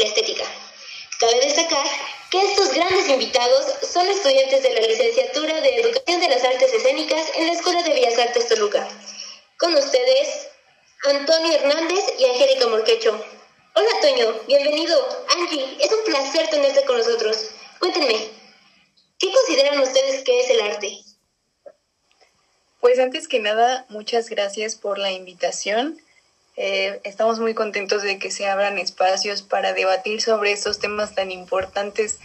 la estética. Cabe destacar que estos grandes invitados son estudiantes de la licenciatura de Educación de las Artes Escénicas en la Escuela de Bellas Artes Toluca. Con ustedes, Antonio Hernández y Angélica Morquecho. Hola, Toño, bienvenido. Angie, es un placer tenerte con nosotros. Cuéntenme, ¿qué consideran ustedes que es el arte? Pues antes que nada, muchas gracias por la invitación. Eh, estamos muy contentos de que se abran espacios para debatir sobre estos temas tan importantes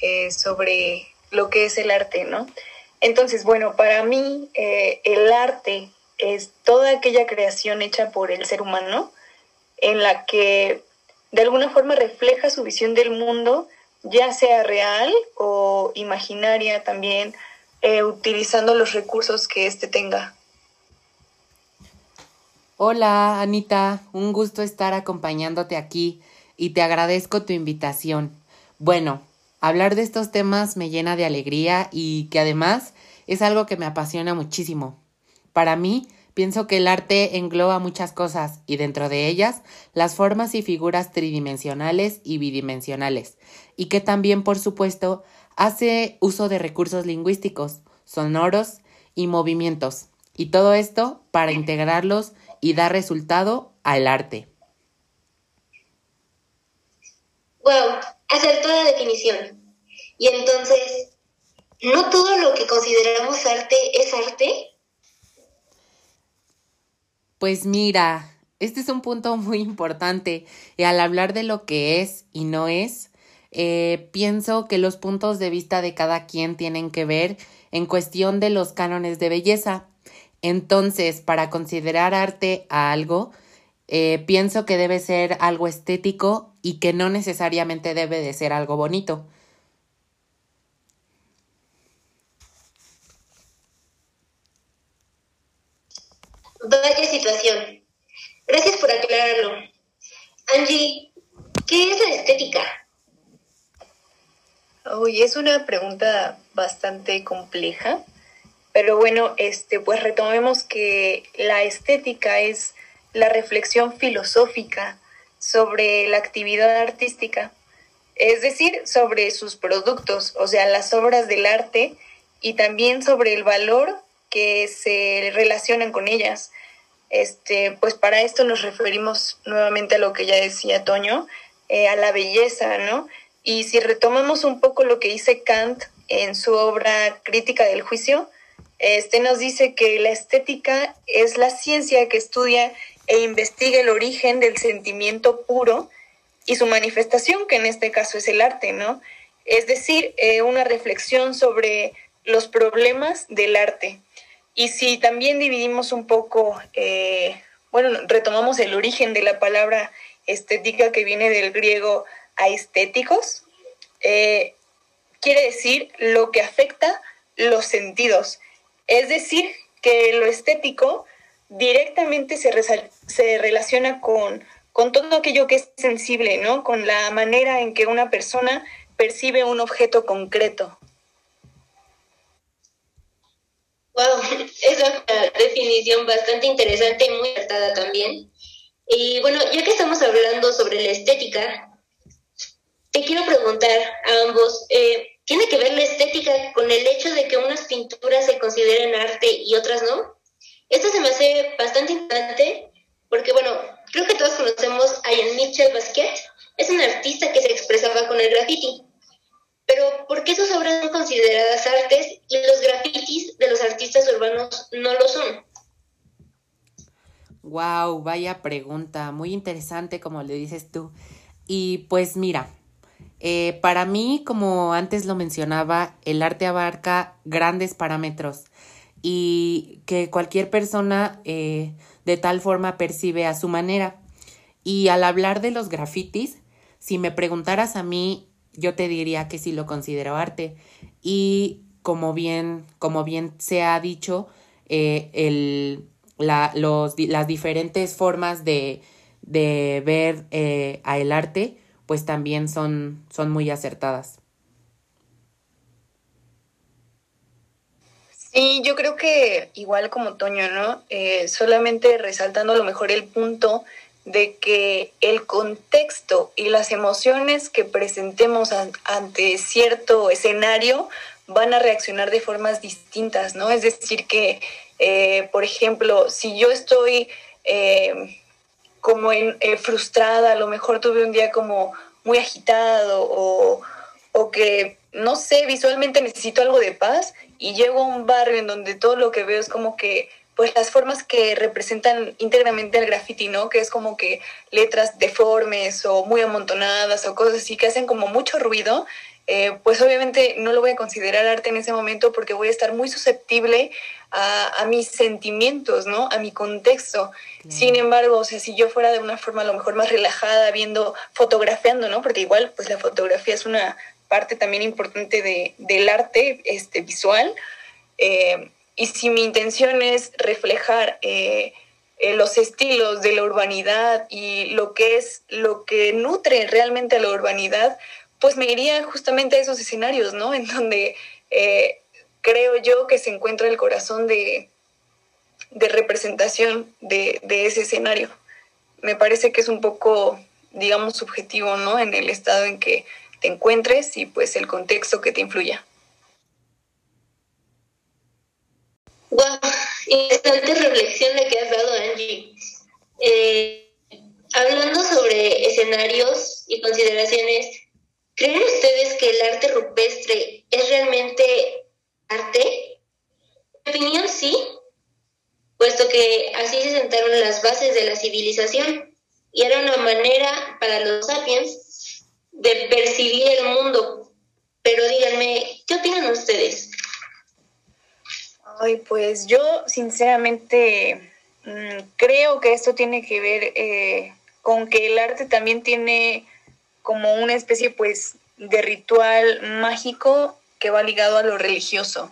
eh, sobre lo que es el arte, ¿no? Entonces, bueno, para mí eh, el arte es toda aquella creación hecha por el ser humano en la que de alguna forma refleja su visión del mundo, ya sea real o imaginaria también, utilizando los recursos que éste tenga. Hola, Anita, un gusto estar acompañándote aquí y te agradezco tu invitación. Bueno, hablar de estos temas me llena de alegría y que además es algo que me apasiona muchísimo. Para mí, pienso que el arte engloba muchas cosas y dentro de ellas las formas y figuras tridimensionales y bidimensionales, y que también, por supuesto, hace uso de recursos lingüísticos, sonoros y movimientos, y todo esto para integrarlos y da resultado al arte. Wow, acertó la definición. Y entonces, ¿no todo lo que consideramos arte es arte? Pues mira, este es un punto muy importante y al hablar de lo que es y no es, eh, pienso que los puntos de vista de cada quien tienen que ver en cuestión de los cánones de belleza. Entonces, para considerar arte a algo, eh, pienso que debe ser algo estético y que no necesariamente debe de ser algo bonito. Vaya situación. Gracias por aclararlo. Angie, ¿qué es la estética? Uy, es una pregunta bastante compleja pero bueno, este, pues retomemos que la estética es la reflexión filosófica sobre la actividad artística, es decir, sobre sus productos, o sea, las obras del arte y también sobre el valor que se relacionan con ellas. Este, pues para esto nos referimos nuevamente a lo que ya decía Toño, eh, a la belleza, ¿no? Y si retomamos un poco lo que dice Kant en su obra Crítica del Juicio, este nos dice que la estética es la ciencia que estudia e investiga el origen del sentimiento puro y su manifestación, que en este caso es el arte, ¿no? Es decir, eh, una reflexión sobre los problemas del arte. Y si también dividimos un poco, eh, bueno, retomamos el origen de la palabra estética que viene del griego aestéticos, eh, quiere decir lo que afecta los sentidos. Es decir, que lo estético directamente se, se relaciona con, con todo aquello que es sensible, ¿no? Con la manera en que una persona percibe un objeto concreto. Wow, es una definición bastante interesante y muy acertada también. Y bueno, ya que estamos hablando sobre la estética, te quiero preguntar a ambos, eh, ¿Tiene que ver la estética con el hecho de que unas pinturas se consideren arte y otras no? Esto se me hace bastante importante porque, bueno, creo que todos conocemos a Jean-Michel Basquiat. Es un artista que se expresaba con el graffiti. Pero, ¿por qué sus obras son consideradas artes y los grafitis de los artistas urbanos no lo son? Wow, vaya pregunta, muy interesante como le dices tú. Y pues mira, eh, para mí, como antes lo mencionaba, el arte abarca grandes parámetros y que cualquier persona eh, de tal forma percibe a su manera. Y al hablar de los grafitis, si me preguntaras a mí, yo te diría que sí lo considero arte. Y como bien, como bien se ha dicho, eh, el, la, los, las diferentes formas de, de ver a el arte pues también son, son muy acertadas. Sí, yo creo que igual como Toño, ¿no? Eh, solamente resaltando a lo mejor el punto de que el contexto y las emociones que presentemos ante cierto escenario van a reaccionar de formas distintas, ¿no? Es decir, que, eh, por ejemplo, si yo estoy eh, como en, frustrada, a lo mejor tuve un día como muy agitado o, o que, no sé, visualmente necesito algo de paz y llego a un barrio en donde todo lo que veo es como que pues las formas que representan íntegramente el graffiti, ¿no? Que es como que letras deformes o muy amontonadas o cosas así que hacen como mucho ruido, eh, pues obviamente no lo voy a considerar arte en ese momento porque voy a estar muy susceptible a, mis sentimientos, ¿no? A mi contexto. Sin embargo, o sea, si yo fuera de una forma a lo mejor más relajada, viendo, fotografiando, ¿no? Porque igual, pues la fotografía es una parte también importante de, del arte este, visual. Eh, y si mi intención es reflejar eh, eh, los estilos de la urbanidad y lo que es lo que nutre realmente a la urbanidad, pues me iría justamente a esos escenarios, ¿no? En donde eh, creo yo que se encuentra el corazón de, de representación de, ese escenario. Me parece que es un poco, digamos, subjetivo, ¿no? En el estado en que te encuentres y pues el contexto que te influya. Wow, interesante reflexión la que has dado, Angie. Eh, hablando sobre escenarios y consideraciones, ¿creen ustedes que el arte rupestre es realmente arte? En mi opinión, sí, puesto que así se sentaron las bases de la civilización y era una manera para los sapiens de percibir el mundo. Pero díganme, ¿qué opinan ustedes? Ay, pues yo sinceramente mm, creo que esto tiene que ver eh, con que el arte también tiene como una especie pues de ritual mágico que va ligado a lo religioso.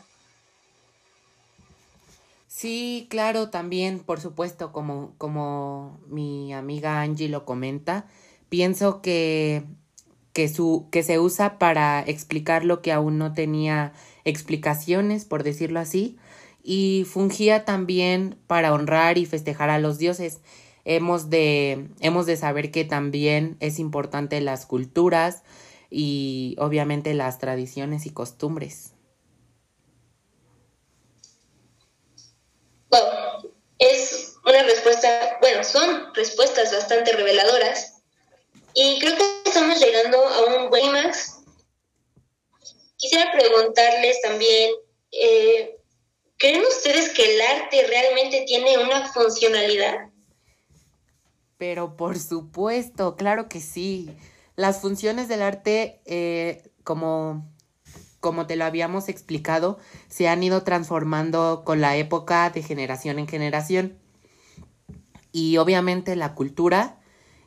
Sí, claro, también, por supuesto, como, como mi amiga Angie lo comenta, pienso que, que, su, que se usa para explicar lo que aún no tenía explicaciones, por decirlo así, y fungía también para honrar y festejar a los dioses. Hemos de, hemos de saber que también es importante las culturas y obviamente las tradiciones y costumbres. Bueno, es una respuesta, bueno, son respuestas bastante reveladoras y creo que estamos llegando a un buen. Quisiera preguntarles también, eh, ¿Creen ustedes que el arte realmente tiene una funcionalidad? Pero por supuesto, claro que sí. Las funciones del arte, eh, como, como te lo habíamos explicado, se han ido transformando con la época de generación en generación. Y obviamente la cultura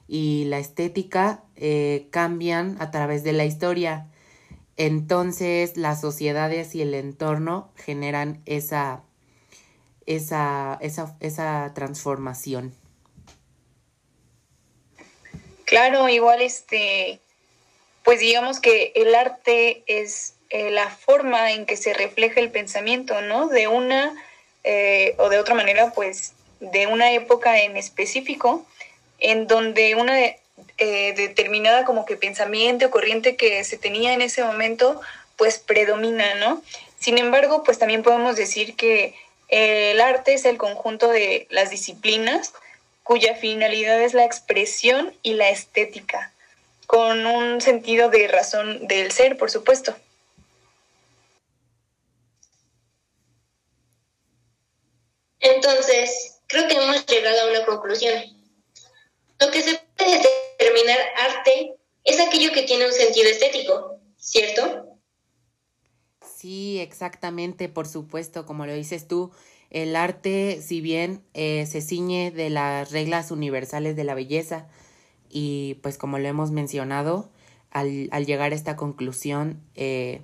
y la estética eh, cambian a través de la historia. Entonces las sociedades y el entorno generan esa, esa, esa, esa transformación. Claro, igual este, pues digamos que el arte es eh, la forma en que se refleja el pensamiento, ¿no? De una eh, o de otra manera, pues de una época en específico, en donde una eh, determinada como que pensamiento o corriente que se tenía en ese momento, pues predomina, ¿no? Sin embargo, pues también podemos decir que el arte es el conjunto de las disciplinas cuya finalidad es la expresión y la estética, con un sentido de razón del ser, por supuesto. Entonces, creo que hemos llegado a una conclusión. Lo que se puede determinar arte es aquello que tiene un sentido estético, ¿cierto? Sí, exactamente, por supuesto, como lo dices tú, el arte, si bien eh, se ciñe de las reglas universales de la belleza, y pues como lo hemos mencionado, al, llegar a esta conclusión, eh,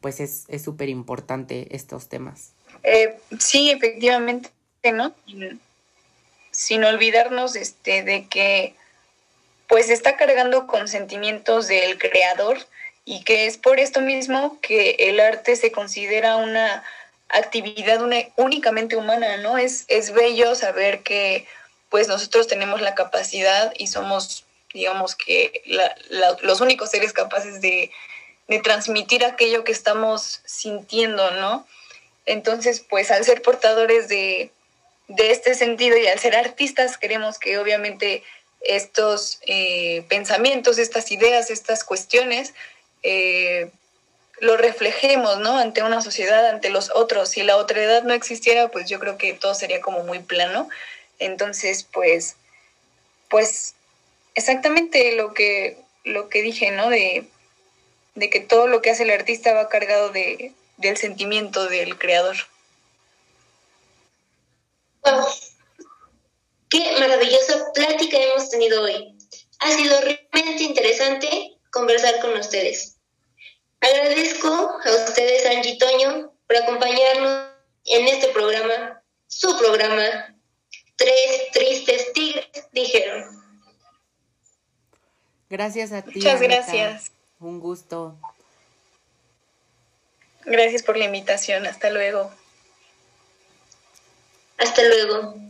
pues es súper importante estos temas. Eh, sí, efectivamente, ¿no? sin olvidarnos este, de que pues está cargando con sentimientos del creador y que es por esto mismo que el arte se considera una actividad únicamente humana, ¿no? Es, es bello saber que pues nosotros tenemos la capacidad y somos, digamos que, los únicos seres capaces de, de transmitir aquello que estamos sintiendo, ¿no? Entonces, pues al ser portadores de, de este sentido y al ser artistas, queremos que obviamente estos eh, pensamientos, estas ideas, estas cuestiones, eh, lo reflejemos, ¿no? Ante una sociedad, ante los otros. Si la otra edad no existiera, pues yo creo que todo sería como muy plano. Entonces, pues, pues, exactamente lo que, lo que dije, ¿no? De, de que todo lo que hace el artista va cargado de, del sentimiento del creador. Wow. Qué maravillosa plática hemos tenido hoy. Ha sido realmente interesante conversar con ustedes. Agradezco a ustedes, Angie Toño, por acompañarnos en este programa, su programa, Tres Tristes Tigres dijeron. Gracias a ti. Muchas gracias. Un gusto. Gracias por la invitación. Hasta luego. Hasta luego.